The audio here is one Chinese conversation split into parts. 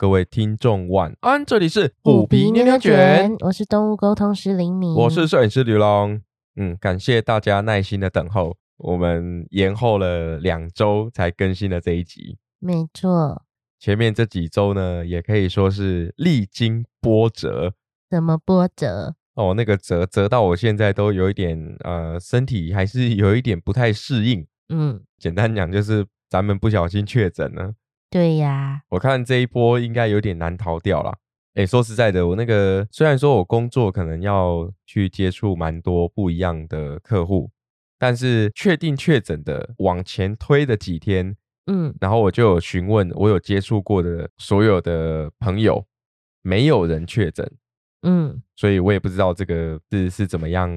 各位听众晚安，这里是虎皮牛牛卷，我是动物沟通师林敏，我是摄影师刘龙。嗯，感谢大家耐心的等候，我们延后了两周才更新了这一集。没错，前面这几周呢，也可以说是历经波折。怎么波折？哦，那个折折到我现在都有一点呃，身体还是有一点不太适应。嗯，简单讲就是咱们不小心确诊了。对呀，我看这一波应该有点难逃掉了。哎，说实在的，我那个虽然说我工作可能要去接触蛮多不一样的客户，但是确定确诊的往前推的几天，嗯，然后我就有询问我有接触过的所有的朋友，没有人确诊，嗯，所以我也不知道这个是是怎么样，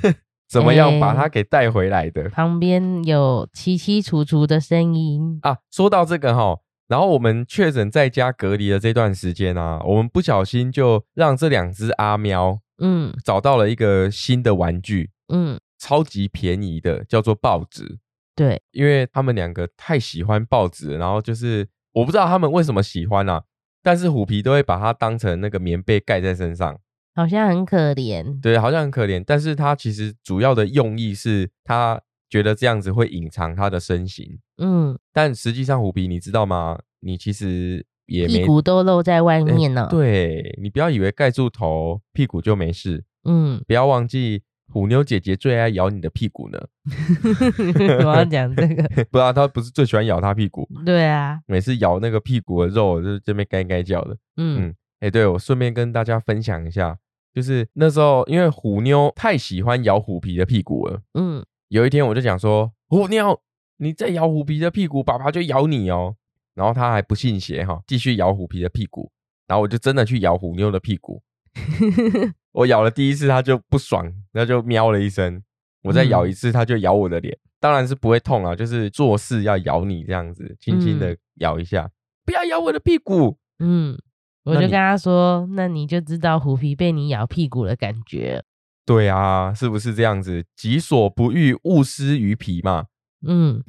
怎么样把它给带回来的。旁边有凄凄楚楚的声音啊，说到这个哈。然后我们确诊在家隔离的这段时间啊，我们不小心就让这两只阿喵，嗯，找到了一个新的玩具，嗯，超级便宜的，叫做报纸。对，因为他们两个太喜欢报纸，然后就是我不知道他们为什么喜欢啊，但是虎皮都会把它当成那个棉被盖在身上，好像很可怜。对，好像很可怜，但是它其实主要的用意是它。觉得这样子会隐藏他的身形，嗯，但实际上虎皮你知道吗？你其实也屁股都露在外面呢。对你不要以为盖住头屁股就没事，嗯，不要忘记虎妞姐姐最爱咬你的屁股呢。我要讲这个，不然她不是最喜欢咬她屁股？对啊，每次咬那个屁股的肉，就是这边该该叫的。嗯嗯，哎，对我顺便跟大家分享一下，就是那时候因为虎妞太喜欢咬虎皮的屁股了，嗯。有一天我就讲说虎妞，你再咬虎皮的屁股，爸爸就咬你哦。然后他还不信邪哈，继续咬虎皮的屁股。然后我就真的去咬虎妞的屁股。我咬了第一次，他就不爽，那就喵了一声。我再咬一次，他就咬我的脸。当然是不会痛啊，就是做事要咬你这样子，轻轻的咬一下，不要咬我的屁股。嗯，我就跟他说，那你就知道虎皮被你咬屁股的感觉。对啊，是不是这样子？己所不欲，勿施于皮嘛。嗯，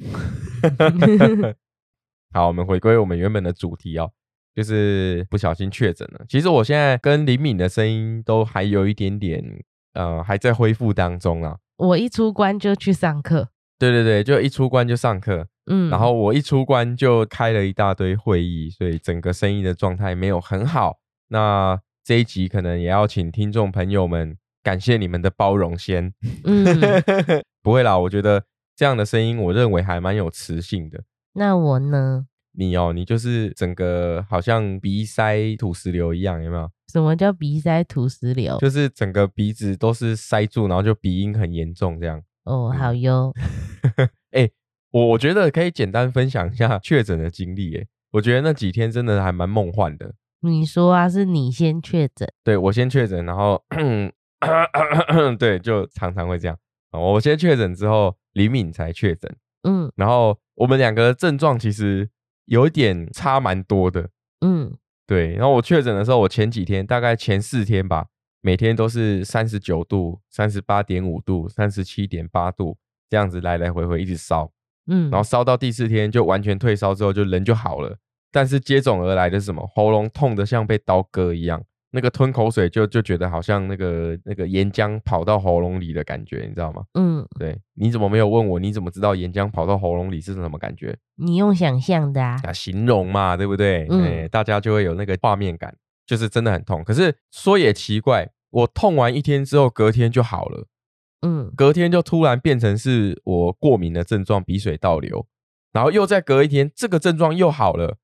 好，我们回归我们原本的主题哦，就是不小心确诊了。其实我现在跟林敏的声音都还有一点点，呃，还在恢复当中啊。我一出关就去上课，对对对，就一出关就上课。嗯，然后我一出关就开了一大堆会议，所以整个声音的状态没有很好。那这一集可能也要请听众朋友们。感谢你们的包容，先。嗯，不会啦，我觉得这样的声音，我认为还蛮有磁性的。那我呢？你哦，你就是整个好像鼻塞土石流一样，有没有？什么叫鼻塞土石流？就是整个鼻子都是塞住，然后就鼻音很严重这样。哦，好哟。哎，我我觉得可以简单分享一下确诊的经历。哎，我觉得那几天真的还蛮梦幻的。你说啊，是你先确诊？对我先确诊，然后。对，就常常会这样。我先确诊之后，李敏才确诊。嗯，然后我们两个症状其实有一点差蛮多的。嗯，对。然后我确诊的时候，我前几天大概前四天吧，每天都是三十九度、三十八点五度、三十七点八度这样子来来回回一直烧。嗯，然后烧到第四天就完全退烧之后，就人就好了。但是接踵而来的是什么？喉咙痛的像被刀割一样。那个吞口水就就觉得好像那个那个岩浆跑到喉咙里的感觉，你知道吗？嗯，对。你怎么没有问我？你怎么知道岩浆跑到喉咙里是什么感觉？你用想象的啊，形容嘛，对不对？嗯，大家就会有那个画面感，就是真的很痛。可是说也奇怪，我痛完一天之后，隔天就好了。嗯，隔天就突然变成是我过敏的症状，鼻水倒流，然后又再隔一天，这个症状又好了，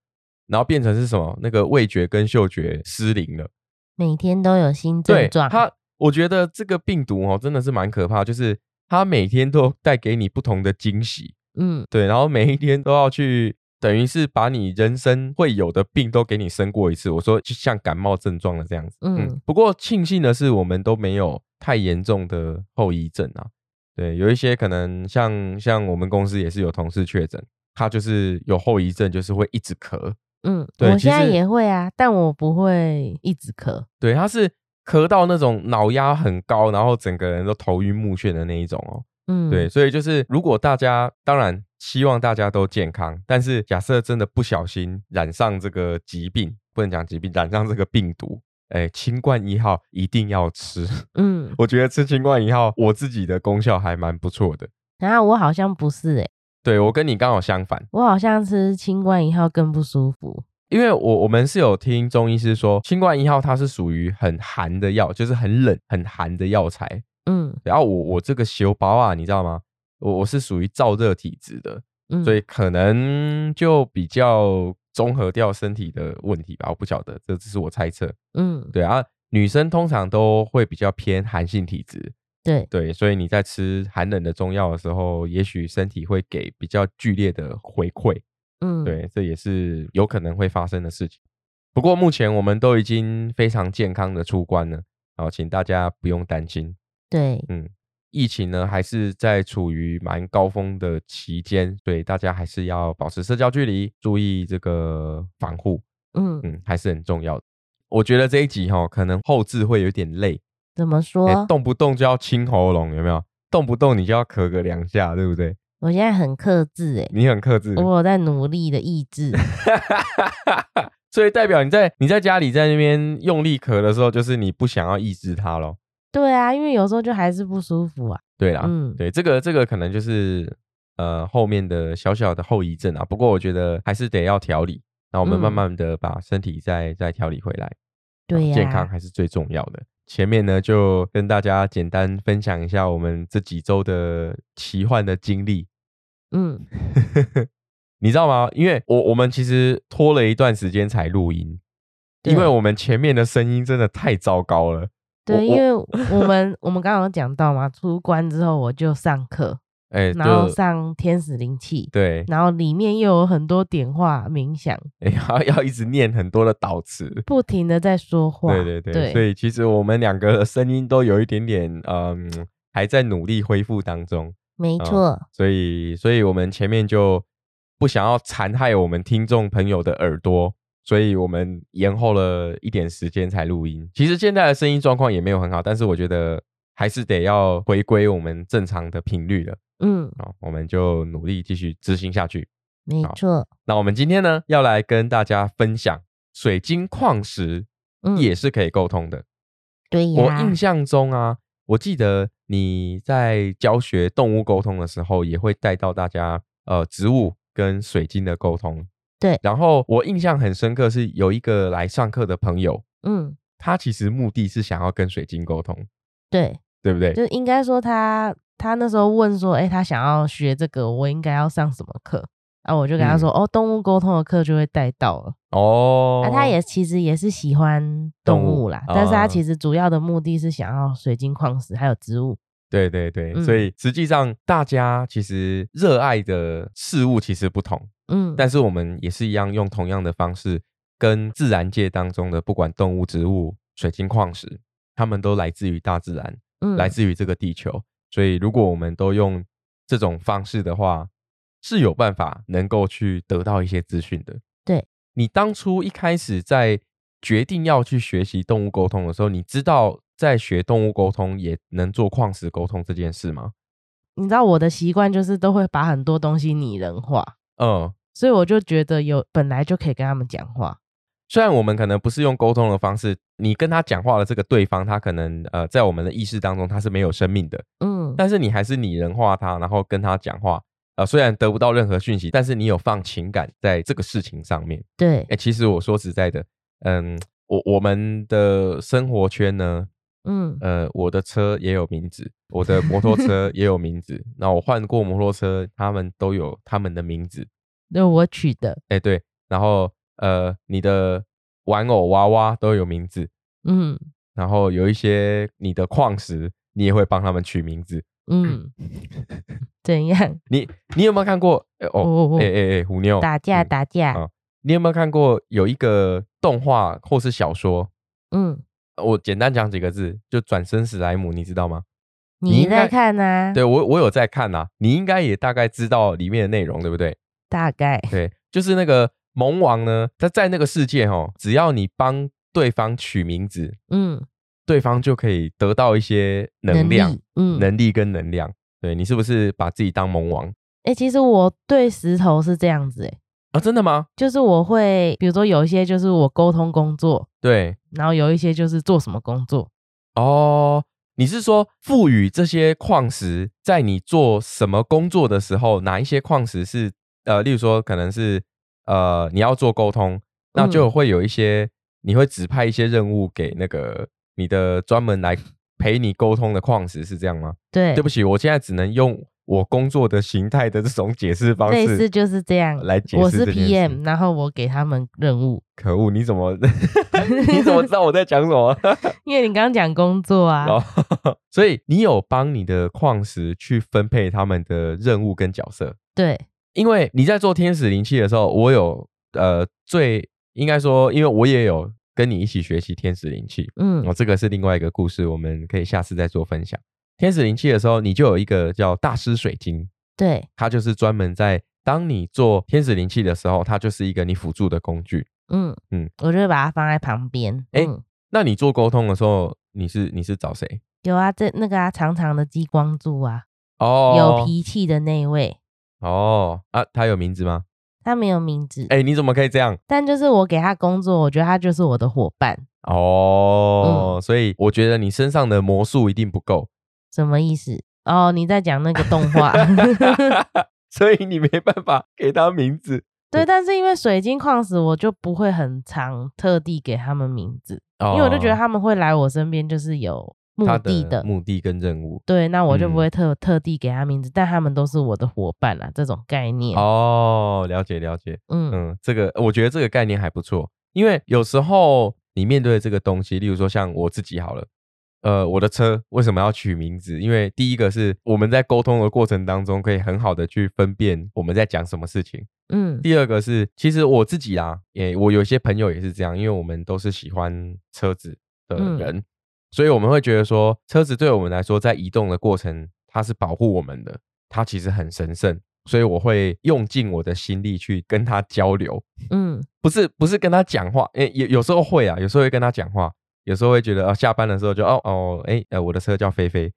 然后变成是什么？那个味觉跟嗅觉失灵了。每天都有新症状，它我觉得这个病毒哦真的是蛮可怕，就是它每天都带给你不同的惊喜，嗯，对，然后每一天都要去，等于是把你人生会有的病都给你生过一次。我说就像感冒症状的这样子，嗯，不过庆幸的是我们都没有太严重的后遗症啊，对，有一些可能像像我们公司也是有同事确诊，他就是有后遗症，就是会一直咳。嗯，我现在也会啊，但我不会一直咳。对，他是咳到那种脑压很高，然后整个人都头晕目眩的那一种哦。嗯，对，所以就是如果大家当然希望大家都健康，但是假设真的不小心染上这个疾病，不能讲疾病，染上这个病毒，哎，清冠一号一定要吃。嗯，我觉得吃清冠一号，我自己的功效还蛮不错的。然后我好像不是哎，对我跟你刚好相反，我好像吃清冠一号更不舒服。因为我我们是有听中医师说，清冠一号它是属于很寒的药，就是很冷很寒的药材。嗯，然后我我这个修包啊，你知道吗？我我是属于燥热体质的，所以可能就比较综合掉身体的问题吧，我不晓得，这只是我猜测。嗯，对啊，女生通常都会比较偏寒性体质。对对，所以你在吃寒冷的中药的时候，也许身体会给比较剧烈的回馈。嗯，对，这也是有可能会发生的事情。不过目前我们都已经非常健康的出关了，好，请大家不用担心。对，嗯，疫情呢还是在处于蛮高峰的期间，所以大家还是要保持社交距离，注意这个防护。嗯嗯，还是很重要的。我觉得这一集哈，可能后置会有点累。怎么说？动不动就要清喉咙，有没有？动不动你就要咳个两下，对不对？我现在很克制，哎，你很克制，我在努力的抑制，所以代表你在你在家里在那边用力咳的时候，就是你不想要抑制它咯。对啊，因为有时候就还是不舒服啊。对啦，嗯，对，这个这个可能就是呃后面的小小的后遗症啊。不过我觉得还是得要调理，那我们慢慢的把身体再再调理回来。对，健康还是最重要的。前面呢，就跟大家简单分享一下我们这几周的奇幻的经历。嗯，你知道吗？因为我我们其实拖了一段时间才录音，因为我们前面的声音真的太糟糕了。对，因为我们我们刚刚有讲到嘛，出关之后我就上课，哎，然后上天使灵气，对，然后里面又有很多点化冥想，哎，要要一直念很多的导词，不停的在说话。对对对，所以其实我们两个的声音都有一点点，嗯，还在努力恢复当中。没错，所以，所以我们前面就不想要残害我们听众朋友的耳朵，所以我们延后了一点时间才录音。其实现在的声音状况也没有很好，但是我觉得还是得要回归我们正常的频率了。嗯，好，我们就努力继续执行下去。没错，那我们今天呢，要来跟大家分享水晶矿石也是可以沟通的。对呀，我印象中啊。我记得你在教学动物沟通的时候，也会带到大家呃植物跟水晶的沟通。对，然后我印象很深刻是有一个来上课的朋友，嗯，他其实目的是想要跟水晶沟通。对，对不对？就应该说他他那时候问说，哎，他想要学这个，我应该要上什么课？啊，我就跟他说，哦，动物沟通的课就会带到了。哦，啊，他也其实也是喜欢动物啦，但是他其实主要的目的是想要水晶矿石还有植物。对对对，所以实际上大家其实热爱的事物其实不同，嗯，但是我们也是一样用同样的方式，跟自然界当中的不管动物、植物、水晶矿石，他们都来自于大自然，嗯，来自于这个地球。所以如果我们都用这种方式的话，是有办法能够去得到一些资讯的。对你当初一开始在决定要去学习动物沟通的时候，你知道在学动物沟通也能做矿石沟通这件事吗？你知道我的习惯就是都会把很多东西拟人化，嗯，所以我就觉得有本来就可以跟他们讲话。虽然我们可能不是用沟通的方式，你跟他讲话的这个对方，他可能呃在我们的意识当中他是没有生命的，嗯，但是你还是拟人化他，然后跟他讲话。啊，虽然得不到任何讯息，但是你有放情感在这个事情上面。对，哎，其实我说实在的，嗯，我我们的生活圈呢，嗯，呃，我的车也有名字，我的摩托车也有名字。那我换过摩托车，他们都有他们的名字，那我取的。哎，对，然后呃，你的玩偶娃娃都有名字，嗯，然后有一些你的矿石，你也会帮他们取名字。嗯，怎样？你你有没有看过？哦，哎哎哎，虎妞打架打架啊！你有没有看过有一个动画或是小说？嗯，我简单讲几个字，就转身史莱姆，你知道吗？你在看呐？对我我有在看呐，你应该也大概知道里面的内容，对不对？大概对，就是那个萌王呢，他在那个世界哦，只要你帮对方取名字，嗯。对方就可以得到一些能量，嗯，能力跟能量。对你是不是把自己当萌王？哎，其实我对石头是这样子，哎，啊，真的吗？就是我会，比如说有一些就是我沟通工作，对，然后有一些就是做什么工作。哦，你是说赋予这些矿石在你做什么工作的时候，哪一些矿石是呃，例如说可能是呃你要做沟通，那就会有一些你会指派一些任务给那个你的专门来陪你沟通的矿石，是这样吗？对，对不起，我现在只能用。我工作的形态的这种解释方式，类似就是这样来解释。我是 PM，然后我给他们任务。可恶，你怎么 你怎么知道我在讲什么？因为你刚刚讲工作啊，所以你有帮你的矿石去分配他们的任务跟角色。对，因为你在做天使灵气的时候，我有呃最应该说，因为我也有跟你一起学习天使灵气。嗯，哦，这个是另外一个故事，我们可以下次再做分享。天使灵气的时候，你就有一个叫大师水晶，对，它就是专门在当你做天使灵气的时候，它就是一个你辅助的工具。嗯嗯，我就会把它放在旁边。哎，那你做沟通的时候，你是你是找谁？有啊，这那个啊，长长的激光柱啊，哦，有脾气的那位。哦啊，他有名字吗？他没有名字。哎，你怎么可以这样？但就是我给他工作，我觉得他就是我的伙伴。哦，所以我觉得你身上的魔术一定不够。什么意思？哦，你在讲那个动画，所以你没办法给他名字。对，但是因为水晶矿石，我就不会很常特地给他们名字，因为我就觉得他们会来我身边就是有目的的，目的跟任务。对，那我就不会特特地给他名字，但他们都是我的伙伴啊，这种概念。哦，了解了解。嗯嗯，这个我觉得这个概念还不错，因为有时候你面对这个东西，例如说像我自己好了。呃，我的车为什么要取名字？因为第一个是我们在沟通的过程当中，可以很好的去分辨我们在讲什么事情。嗯，第二个是，其实我自己啊，也我有些朋友也是这样，因为我们都是喜欢车子的人，所以我们会觉得说，车子对我们来说，在移动的过程，它是保护我们的，它其实很神圣，所以我会用尽我的心力去跟他交流。嗯，不是不是跟他讲话，诶，有有时候会啊，有时候会跟他讲话。有时候会觉得哦，下班的时候就哦哦，哎呃，我的车叫菲菲，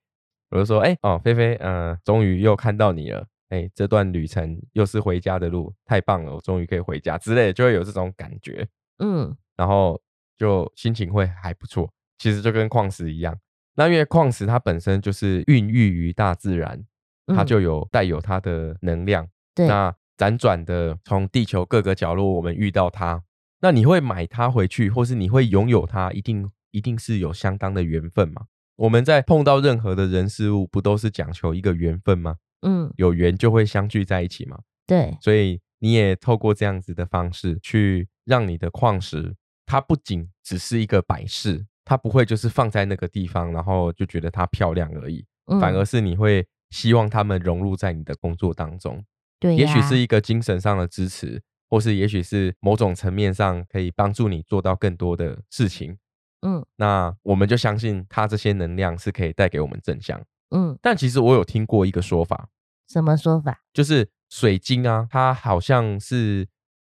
我就说哎哦，菲菲，嗯，终于又看到你了，哎，这段旅程又是回家的路，太棒了，我终于可以回家之类的，就会有这种感觉，嗯，然后就心情会还不错。其实就跟矿石一样，那因为矿石它本身就是孕育于大自然，它就有带有它的能量，对，那辗转的从地球各个角落，我们遇到它。那你会买它回去，或是你会拥有它，一定一定是有相当的缘分嘛？我们在碰到任何的人事物，不都是讲求一个缘分吗？嗯，有缘就会相聚在一起嘛。对，所以你也透过这样子的方式，去让你的矿石，它不仅只是一个摆饰，它不会就是放在那个地方，然后就觉得它漂亮而已，反而是你会希望他们融入在你的工作当中。对，也许是一个精神上的支持。或是也许是某种层面上可以帮助你做到更多的事情，嗯，那我们就相信它这些能量是可以带给我们正向，嗯。但其实我有听过一个说法，什么说法？就是水晶啊，它好像是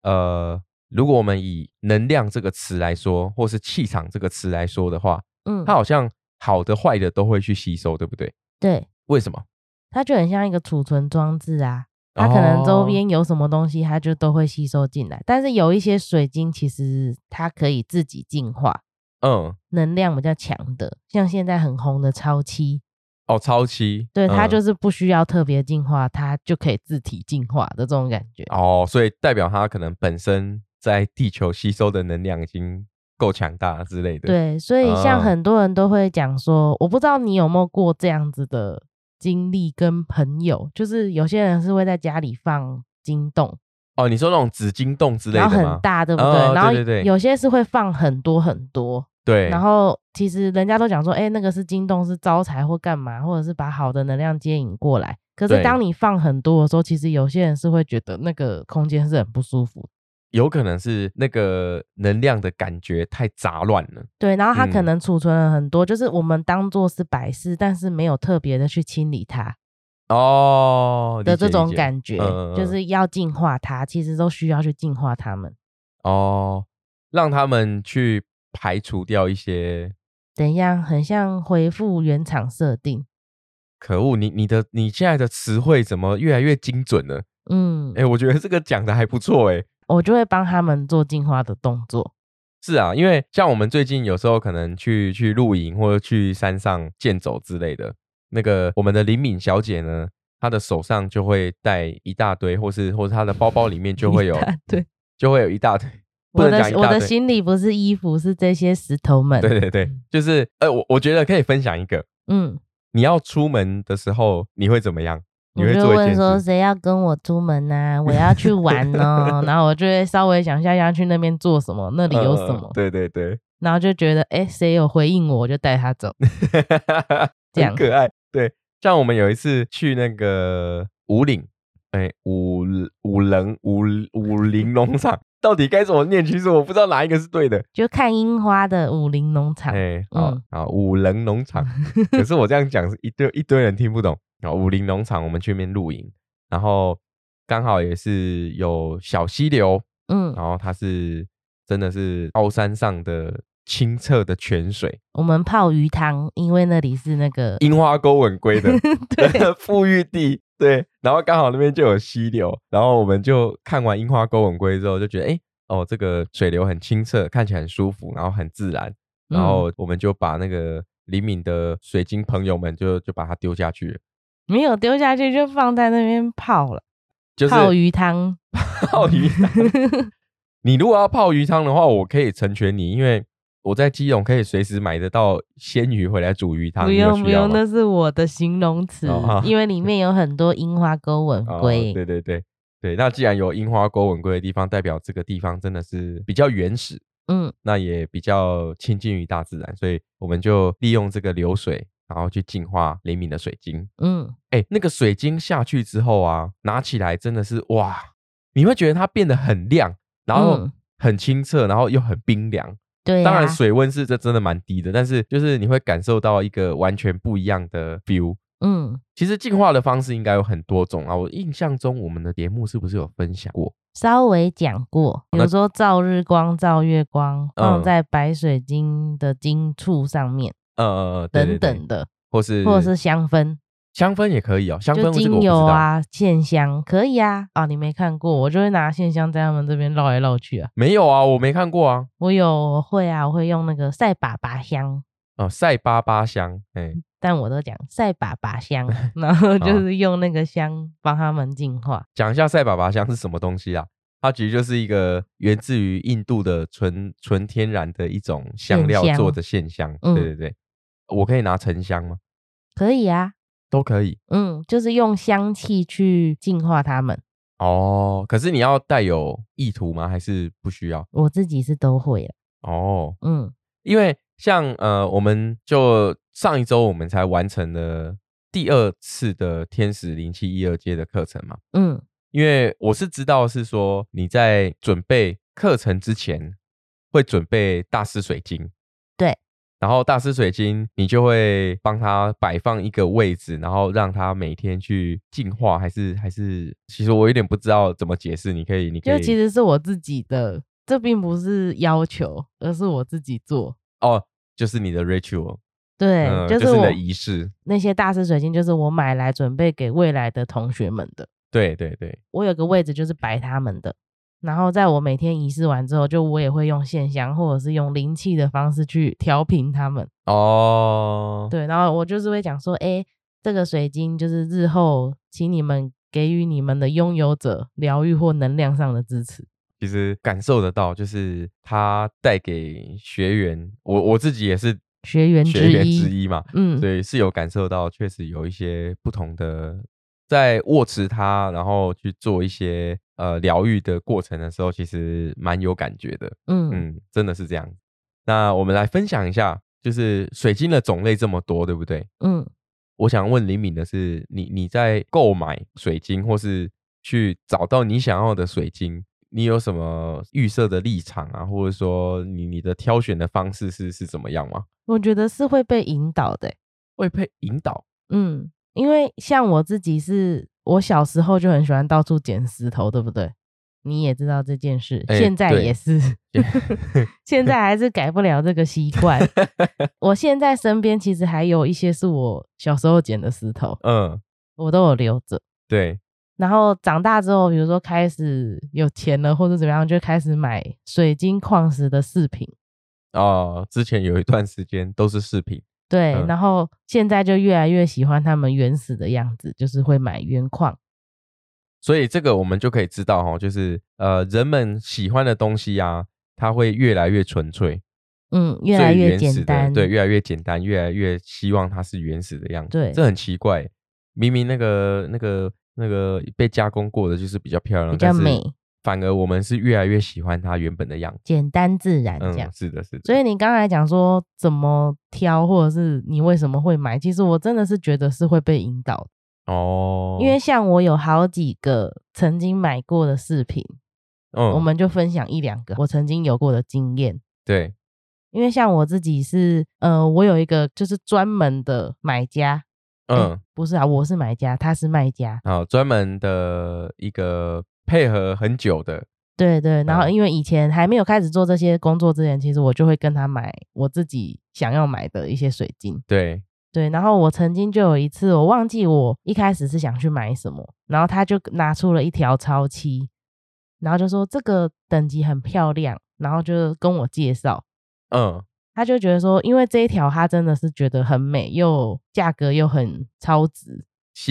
呃，如果我们以能量这个词来说，或是气场这个词来说的话，嗯，它好像好的坏的都会去吸收，对不对？对。为什么？它就很像一个储存装置啊。它可能周边有什么东西，它就都会吸收进来。但是有一些水晶，其实它可以自己进化，嗯，能量比较强的，像现在很红的超七。哦，超七，对，它就是不需要特别进化，它就可以自体进化的这种感觉。哦，所以代表它可能本身在地球吸收的能量已经够强大之类的。对，所以像很多人都会讲说，我不知道你有没有过这样子的。经历跟朋友，就是有些人是会在家里放金洞哦，你说那种紫金洞之类的然后很大，对不对？然后有些是会放很多很多，对。然后其实人家都讲说，哎，那个是金洞，是招财或干嘛，或者是把好的能量接引过来。可是当你放很多的时候，其实有些人是会觉得那个空间是很不舒服。有可能是那个能量的感觉太杂乱了，对，然后它可能储存了很多，就是我们当做是摆饰，但是没有特别的去清理它，哦的这种感觉，就是要净化它，其实都需要去净化它们，哦，让他们去排除掉一些，怎样，很像回复原厂设定。可恶，你你的你现在的词汇怎么越来越精准了？嗯，哎，我觉得这个讲的还不错，哎，我就会帮他们做进化的动作。是啊，因为像我们最近有时候可能去去露营或者去山上健走之类的，那个我们的林敏小姐呢，她的手上就会带一大堆，或是或者她的包包里面就会有，对，就会有一大堆。我的我的行李不是衣服，是这些石头们。对对对，就是呃，我我觉得可以分享一个，嗯，你要出门的时候你会怎么样？你会问说谁要跟我出门呢？我要去玩呢，然后我就会稍微想一下要去那边做什么，那里有什么？对对对，然后就觉得哎，谁有回应我，我就带他走，这样可爱。对，像我们有一次去那个五岭，哎，五五棱五五林农场，到底该怎么念？其实我不知道哪一个是对的。就看樱花的武林农场，哎，好啊，五棱农场。可是我这样讲是一堆一堆人听不懂。然后武林农场，我们去那边露营，然后刚好也是有小溪流，嗯，然后它是真的是高山上的清澈的泉水。我们泡鱼汤，因为那里是那个樱花沟吻龟的 富裕地，对。然后刚好那边就有溪流，然后我们就看完樱花沟吻龟之后，就觉得哎，哦，这个水流很清澈，看起来很舒服，然后很自然。然后我们就把那个灵敏的水晶朋友们就就把它丢下去。没有丢下去，就放在那边泡了，就是泡鱼汤。泡鱼汤。你如果要泡鱼汤的话，我可以成全你，因为我在基隆可以随时买得到鲜鱼回来煮鱼汤。不用不用，那是我的形容词，因为里面有很多樱花钩吻龟。对对对对，那既然有樱花钩吻龟的地方，代表这个地方真的是比较原始，嗯，那也比较亲近于大自然，所以我们就利用这个流水。然后去净化灵敏的水晶，嗯，哎，那个水晶下去之后啊，拿起来真的是哇，你会觉得它变得很亮，然后很清澈，然后又很冰凉。对，当然水温是这真的蛮低的，但是就是你会感受到一个完全不一样的 feel。嗯，其实净化的方式应该有很多种啊。我印象中我们的节目是不是有分享过？稍微讲过，比如说照日光、照月光，放在白水晶的晶簇上面。呃，等等的，或是或者是香氛，香氛也可以哦。香氛精油啊，线香可以啊。啊，你没看过，我就会拿线香在他们这边绕来绕去啊。没有啊，我没看过啊。我有会啊，我会用那个赛粑粑香哦，赛粑粑香。哎，但我都讲赛粑粑香，然后就是用那个香帮他们净化。讲一下赛粑粑香是什么东西啊？它其实就是一个源自于印度的纯纯天然的一种香料做的线香。对对对。我可以拿沉香吗？可以啊，都可以。嗯，就是用香气去净化它们。哦，可是你要带有意图吗？还是不需要？我自己是都会的。哦，嗯，因为像呃，我们就上一周我们才完成了第二次的天使灵气一二阶的课程嘛。嗯，因为我是知道是说你在准备课程之前会准备大师水晶。对。然后大师水晶，你就会帮他摆放一个位置，然后让他每天去净化，还是还是，其实我有点不知道怎么解释。你可以，你可以，就其实是我自己的，这并不是要求，而是我自己做。哦，就是你的 ritual，对，就是你的仪式。那些大师水晶就是我买来准备给未来的同学们的。对对对，我有个位置就是摆他们的。然后在我每天仪式完之后，就我也会用线香或者是用灵气的方式去调频他们。哦，对，然后我就是会讲说，哎，这个水晶就是日后请你们给予你们的拥有者疗愈或能量上的支持。其实感受得到，就是它带给学员，我我自己也是学员学员之一嘛，嗯，所以是有感受到，确实有一些不同的，在握持它，然后去做一些。呃，疗愈的过程的时候，其实蛮有感觉的。嗯嗯，真的是这样。那我们来分享一下，就是水晶的种类这么多，对不对？嗯，我想问李敏的是，你你在购买水晶，或是去找到你想要的水晶，你有什么预设的立场啊？或者说，你你的挑选的方式是是怎么样吗？我觉得是会被引导的，会被引导。嗯，因为像我自己是。我小时候就很喜欢到处捡石头，对不对？你也知道这件事，现在也是，现在还是改不了这个习惯。我现在身边其实还有一些是我小时候捡的石头，嗯，我都有留着。对，然后长大之后，比如说开始有钱了或者怎么样，就开始买水晶矿石的饰品。哦，之前有一段时间都是饰品。对，然后现在就越来越喜欢他们原始的样子，就是会买原矿。所以这个我们就可以知道哈，就是呃，人们喜欢的东西呀，它会越来越纯粹，嗯，越来越简单，对，越来越简单，越来越希望它是原始的样子。对，这很奇怪，明明那个那个那个被加工过的就是比较漂亮，比较美。反而我们是越来越喜欢它原本的样子，简单自然这样。是的，是的。所以你刚才讲说怎么挑，或者是你为什么会买，其实我真的是觉得是会被引导哦。因为像我有好几个曾经买过的饰品，嗯，我们就分享一两个我曾经有过的经验。对，因为像我自己是，呃，我有一个就是专门的买家，嗯，不是啊，我是买家，他是卖家，好，专门的一个。配合很久的，对对，然后因为以前还没有开始做这些工作之前，其实我就会跟他买我自己想要买的一些水晶。对对，然后我曾经就有一次，我忘记我一开始是想去买什么，然后他就拿出了一条超七，然后就说这个等级很漂亮，然后就跟我介绍，嗯，他就觉得说，因为这一条他真的是觉得很美，又价格又很超值。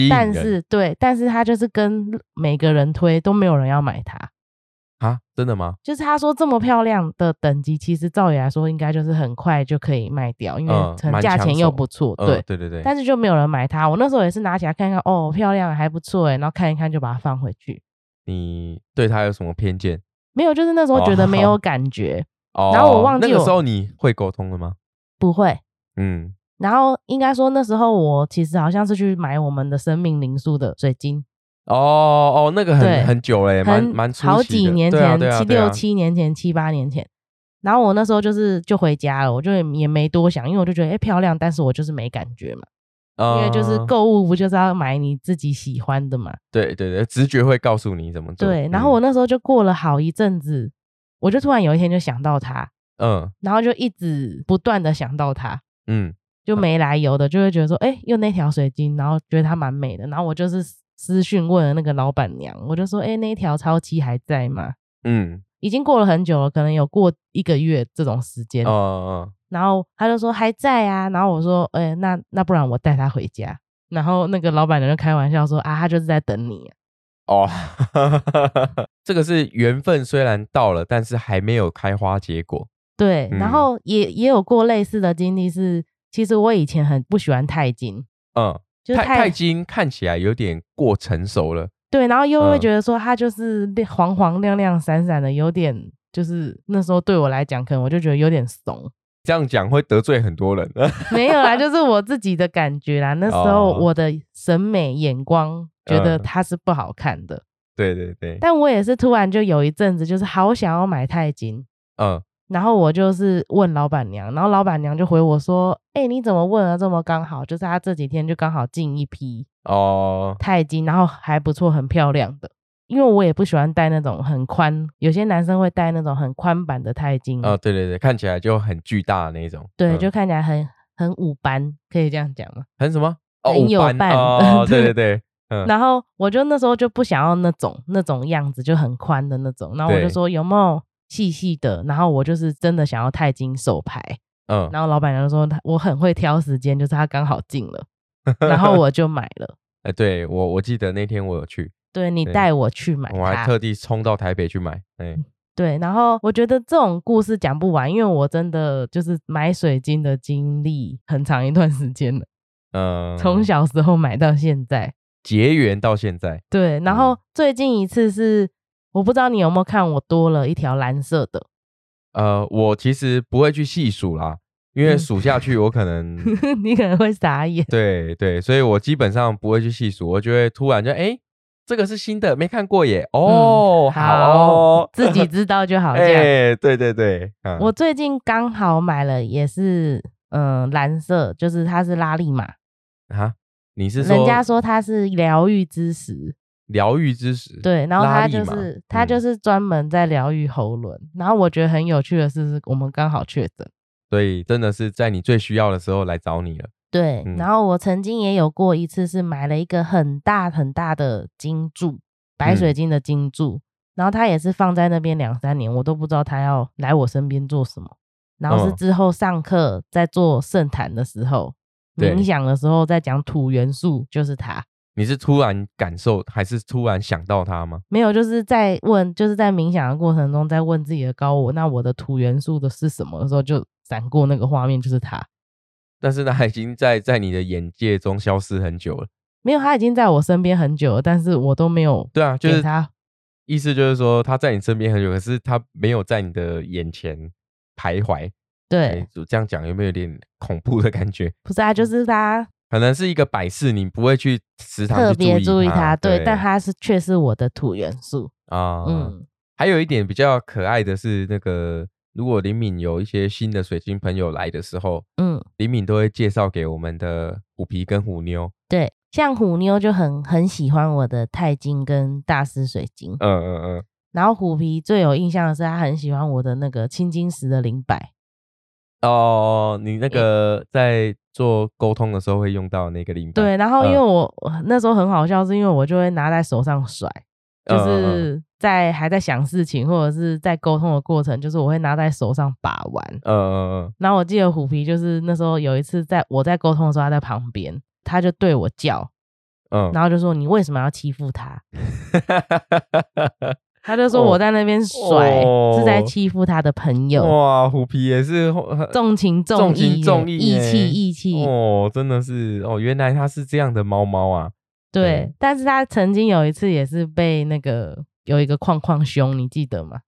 但是对，但是他就是跟每个人推都没有人要买它啊？真的吗？就是他说这么漂亮的等级，其实照理来说应该就是很快就可以卖掉，因为价钱又不错。对对对对。但是就没有人买它。我那时候也是拿起来看看，哦，漂亮，还不错哎，然后看一看就把它放回去。你对它有什么偏见？没有，就是那时候觉得没有 感觉。哦。然后我忘记那个时候你会沟通了吗？不会。嗯。然后应该说那时候我其实好像是去买我们的生命灵数的水晶哦哦，那个很很久嘞，蛮蛮好几年前，七六七年前，七八年前。然后我那时候就是就回家了，我就也没多想，因为我就觉得哎漂亮，但是我就是没感觉嘛，因为就是购物不就是要买你自己喜欢的嘛？对对对，直觉会告诉你怎么做。对，然后我那时候就过了好一阵子，我就突然有一天就想到它，嗯，然后就一直不断的想到它，嗯。就没来由的就会觉得说，哎，用那条水晶，然后觉得它蛮美的，然后我就是私讯问了那个老板娘，我就说，哎，那条超期还在吗？嗯，已经过了很久了，可能有过一个月这种时间。哦哦。然后他就说还在啊，然后我说，哎，那那不然我带他回家。然后那个老板娘就开玩笑说，啊，他就是在等你。哦，这个是缘分，虽然到了，但是还没有开花结果。对，然后也也有过类似的经历是。其实我以前很不喜欢钛金，嗯，就钛钛金看起来有点过成熟了，对，然后又会觉得说它就是黄黄亮亮闪闪的，有点就是那时候对我来讲，可能我就觉得有点怂。这样讲会得罪很多人，没有啦，就是我自己的感觉啦。那时候我的审美眼光觉得它是不好看的，对对对。但我也是突然就有一阵子，就是好想要买钛金，嗯。然后我就是问老板娘，然后老板娘就回我说：“哎，你怎么问了这么刚好？就是他这几天就刚好进一批哦钛金，然后还不错，很漂亮的。因为我也不喜欢戴那种很宽，有些男生会戴那种很宽版的钛金。哦，对对对，看起来就很巨大的那种。对，就看起来很很五班，可以这样讲吗？很什么？很有伴。哦，对对对。嗯。然后我就那时候就不想要那种那种样子，就很宽的那种。然后我就说有没有？细细的，然后我就是真的想要钛金手牌，嗯，然后老板娘说他我很会挑时间，就是他刚好进了，然后我就买了。哎，对我我记得那天我有去，对你带我去买，我还特地冲到台北去买。哎，对，然后我觉得这种故事讲不完，因为我真的就是买水晶的经历很长一段时间了，嗯，从小时候买到现在，结缘到现在，对，然后最近一次是。我不知道你有没有看，我多了一条蓝色的。呃，我其实不会去细数啦，因为数下去我可能 你可能会傻眼。对对，所以我基本上不会去细数，我就会突然就哎，这个是新的，没看过耶。哦，好，自己知道就好。哎，对对对，我最近刚好买了，也是嗯蓝色，就是它是拉力马啊。你是人家说它是疗愈之石。疗愈之石，对，然后他就是他就是专门在疗愈喉轮。然后我觉得很有趣的是，是我们刚好确诊，所以真的是在你最需要的时候来找你了。对，然后我曾经也有过一次是买了一个很大很大的金柱，白水晶的金柱，然后它也是放在那边两三年，我都不知道它要来我身边做什么。然后是之后上课在做圣坛的时候，冥想的时候在讲土元素，就是它。你是突然感受，还是突然想到他吗？没有，就是在问，就是在冥想的过程中，在问自己的高我，那我的土元素的是什么的时候，就闪过那个画面，就是他。但是他已经在在你的眼界中消失很久了。没有，他已经在我身边很久了，但是我都没有。对啊，就是他。意思就是说，他在你身边很久，可是他没有在你的眼前徘徊。对，这样讲有没有点恐怖的感觉？不是啊，就是它。可能是一个摆饰，你不会去时常特别注意它，对，但它是却是我的土元素啊。嗯，还有一点比较可爱的是，那个如果林敏有一些新的水晶朋友来的时候，嗯，林敏都会介绍给我们的虎皮跟虎妞。对，像虎妞就很很喜欢我的钛金跟大师水晶。嗯嗯嗯。然后虎皮最有印象的是，他很喜欢我的那个青金石的灵摆。哦，你那个在做沟通的时候会用到那个灵摆。对，然后因为我那时候很好笑，是因为我就会拿在手上甩，就是在还在想事情或者是在沟通的过程，就是我会拿在手上把玩。嗯嗯嗯。然后我记得虎皮就是那时候有一次在我在沟通的时候，他在旁边，他就对我叫，嗯，然后就说你为什么要欺负他？他就说我在那边甩是在欺负他的朋友哇，虎皮也是重情重义重义义气义气哦，真的是哦，原来他是这样的猫猫啊。对，但是他曾经有一次也是被那个有一个框框凶，你记得吗？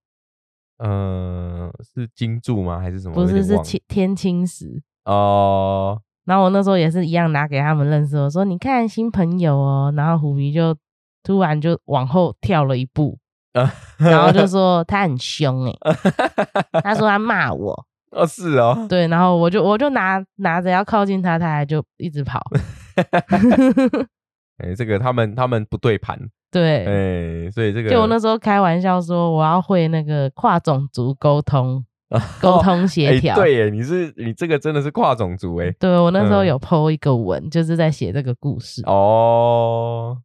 嗯，是金柱吗？还是什么？不是，是天天青石哦。然后我那时候也是一样拿给他们认识，我说你看新朋友哦，然后虎皮就突然就往后跳了一步。然后就说他很凶哎，他说他骂我哦是哦，对，然后我就我就拿拿着要靠近他，他还就一直跑。哎，这个他们他们不对盘，对，哎，所以这个就我那时候开玩笑说我要会那个跨种族沟通，沟通协调。对，你是你这个真的是跨种族哎。对我那时候有 PO 一个文，就是在写这个故事哦。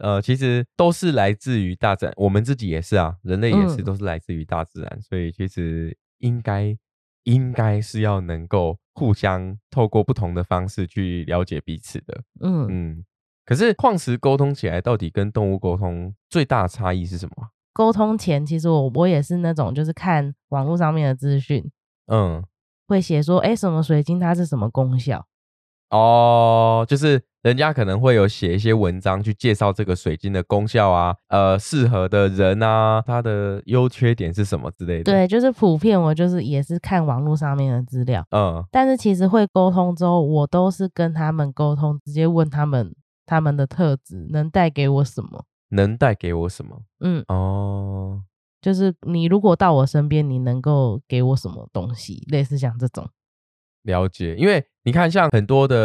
呃，其实都是来自于大自然，我们自己也是啊，人类也是，都是来自于大自然，所以其实应该应该是要能够互相透过不同的方式去了解彼此的。嗯嗯。可是矿石沟通起来，到底跟动物沟通最大的差异是什么？沟通前，其实我我也是那种，就是看网络上面的资讯，嗯，会写说，哎，什么水晶它是什么功效？哦，就是人家可能会有写一些文章去介绍这个水晶的功效啊，呃，适合的人啊，它的优缺点是什么之类的。对，就是普遍我就是也是看网络上面的资料，嗯，但是其实会沟通之后，我都是跟他们沟通，直接问他们他们的特质能带给我什么，能带给我什么？嗯，哦，就是你如果到我身边，你能够给我什么东西？类似像这种。了解，因为你看，像很多的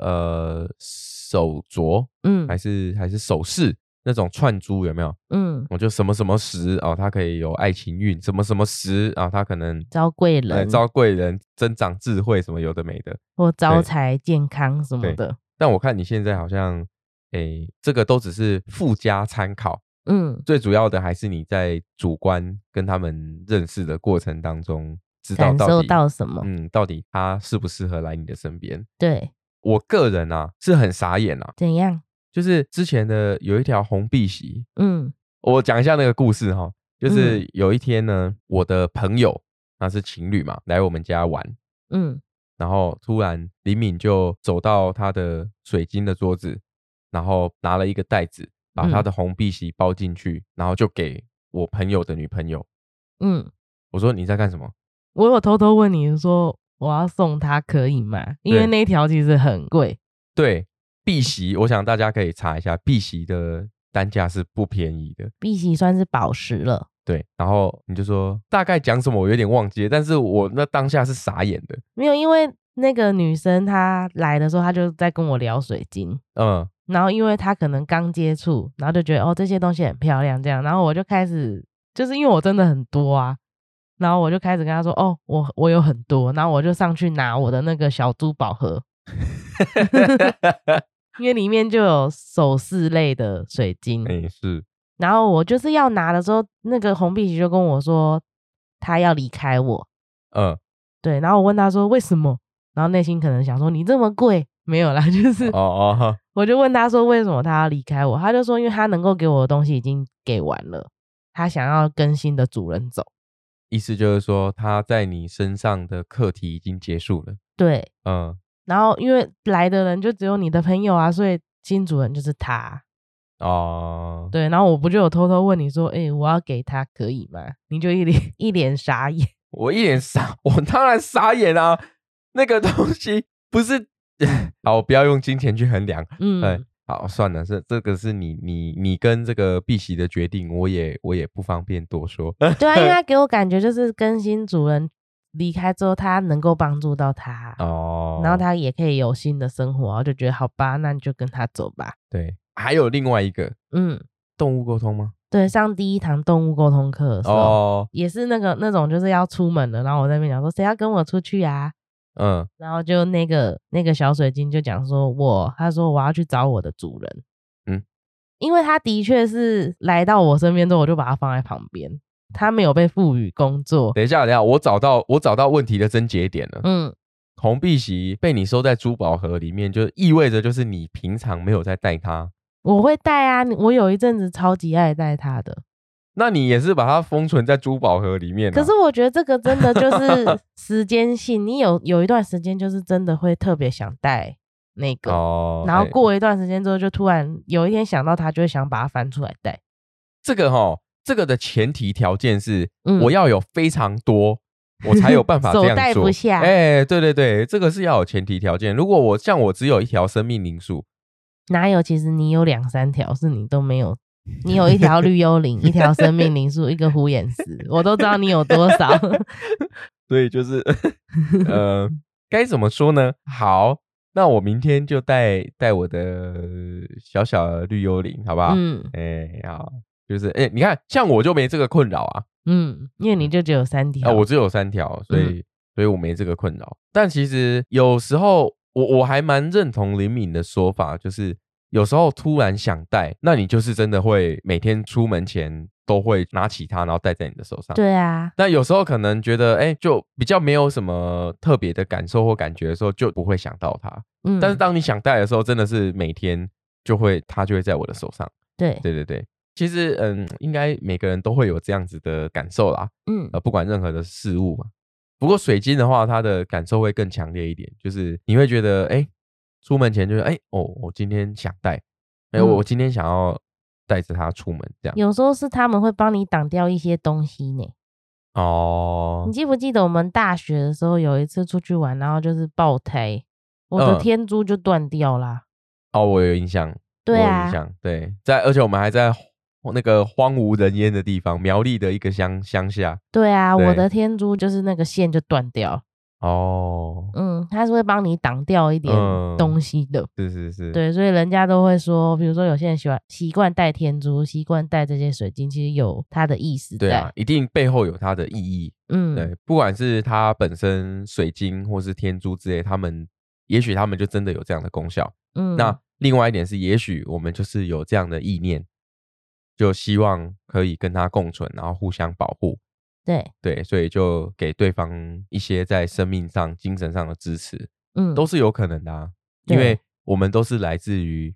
呃手镯，嗯，还是还是首饰那种串珠，有没有？嗯，我就什么什么石哦，它可以有爱情运，什么什么石啊，它可能招贵人，招贵人，增长智慧，什么有的没的，或招财健康什么的。但我看你现在好像，哎，这个都只是附加参考，嗯，最主要的还是你在主观跟他们认识的过程当中。感受到什么？嗯，到底他适不适合来你的身边？对我个人啊，是很傻眼啊。怎样？就是之前的有一条红碧玺，嗯，我讲一下那个故事哈。就是有一天呢，我的朋友那是情侣嘛，来我们家玩，嗯，然后突然李敏就走到他的水晶的桌子，然后拿了一个袋子，把他的红碧玺包进去，然后就给我朋友的女朋友。嗯，我说你在干什么？我有偷偷问你说我要送他可以吗？因为那条其实很贵。对，碧玺，我想大家可以查一下，碧玺的单价是不便宜的。碧玺算是宝石了。对，然后你就说大概讲什么，我有点忘记，但是我那当下是傻眼的。没有，因为那个女生她来的时候，她就在跟我聊水晶。嗯。然后因为她可能刚接触，然后就觉得哦这些东西很漂亮，这样，然后我就开始，就是因为我真的很多啊。然后我就开始跟他说：“哦，我我有很多。”然后我就上去拿我的那个小珠宝盒，因为里面就有首饰类的水晶。哎，是。然后我就是要拿的时候，那个红碧玺就跟我说，他要离开我。嗯，对。然后我问他说为什么？然后内心可能想说你这么贵，没有啦，就是哦哦。我就问他说为什么他要离开我？他就说因为他能够给我的东西已经给完了，他想要跟新的主人走。意思就是说他在你身上的课题已经结束了。对，嗯。然后因为来的人就只有你的朋友啊，所以金主人就是他。哦，对。然后我不就有偷偷问你说，哎，我要给他可以吗？你就一脸 一脸傻眼。我一脸傻，我当然傻眼啊。那个东西不是，好，不要用金钱去衡量。嗯，好，算了，这这个是你你你跟这个碧玺的决定，我也我也不方便多说。对啊，因为他给我感觉就是更新主人离开之后，他能够帮助到他哦，然后他也可以有新的生活，我就觉得好吧，那你就跟他走吧。对，还有另外一个，嗯，动物沟通吗？对，上第一堂动物沟通课的时候，也是那个那种就是要出门了，然后我在那边讲说，谁要跟我出去啊？嗯，然后就那个那个小水晶就讲说，我他说我要去找我的主人，嗯，因为他的确是来到我身边之后，我就把它放在旁边，他没有被赋予工作。等一下，等一下，我找到我找到问题的症结点了。嗯，红碧玺被你收在珠宝盒里面，就意味着就是你平常没有在带它。我会带啊，我有一阵子超级爱带它的。那你也是把它封存在珠宝盒里面？可是我觉得这个真的就是 时间性，你有有一段时间就是真的会特别想戴那个，然后过一段时间之后就突然有一天想到它，就会想把它翻出来戴。这个哈，这个的前提条件是我要有非常多，我才有办法 这样做。不下。哎，对对对，这个是要有前提条件。如果我像我只有一条生命灵数，哪有？其实你有两三条，是你都没有。你有一条绿幽灵，一条生命灵数，一个虎眼石，我都知道你有多少。所以就是，呃，该怎么说呢？好，那我明天就带带我的小小的绿幽灵，好不好？嗯，哎，好，就是哎，你看，像我就没这个困扰啊。嗯，因为你就只有三条啊，我只有三条，所以所以我没这个困扰。但其实有时候，我我还蛮认同林敏的说法，就是。有时候突然想戴，那你就是真的会每天出门前都会拿起它，然后戴在你的手上。对啊。那有时候可能觉得，哎，就比较没有什么特别的感受或感觉的时候，就不会想到它。嗯。但是当你想戴的时候，真的是每天就会，它就会在我的手上。对对对对。其实，嗯，应该每个人都会有这样子的感受啦。嗯。呃，不管任何的事物嘛。不过水晶的话，它的感受会更强烈一点，就是你会觉得，哎。出门前就是哎哦，我今天想带，哎，我今天想要带着它出门，这样。有时候是他们会帮你挡掉一些东西呢。哦，你记不记得我们大学的时候有一次出去玩，然后就是爆胎，我的天珠就断掉啦。哦，我有印象，对啊，印象对，在而且我们还在那个荒无人烟的地方，苗栗的一个乡乡下。对啊，我的天珠就是那个线就断掉。哦，嗯，他是会帮你挡掉一点东西的，是是是，对，所以人家都会说，比如说有些人喜欢习惯戴天珠，习惯戴这些水晶，其实有它的意思，对啊，一定背后有它的意义，嗯，对，不管是它本身水晶或是天珠之类，他们也许他们就真的有这样的功效，嗯，那另外一点是，也许我们就是有这样的意念，就希望可以跟它共存，然后互相保护。对对，所以就给对方一些在生命上、精神上的支持，嗯，都是有可能的啊。因为我们都是来自于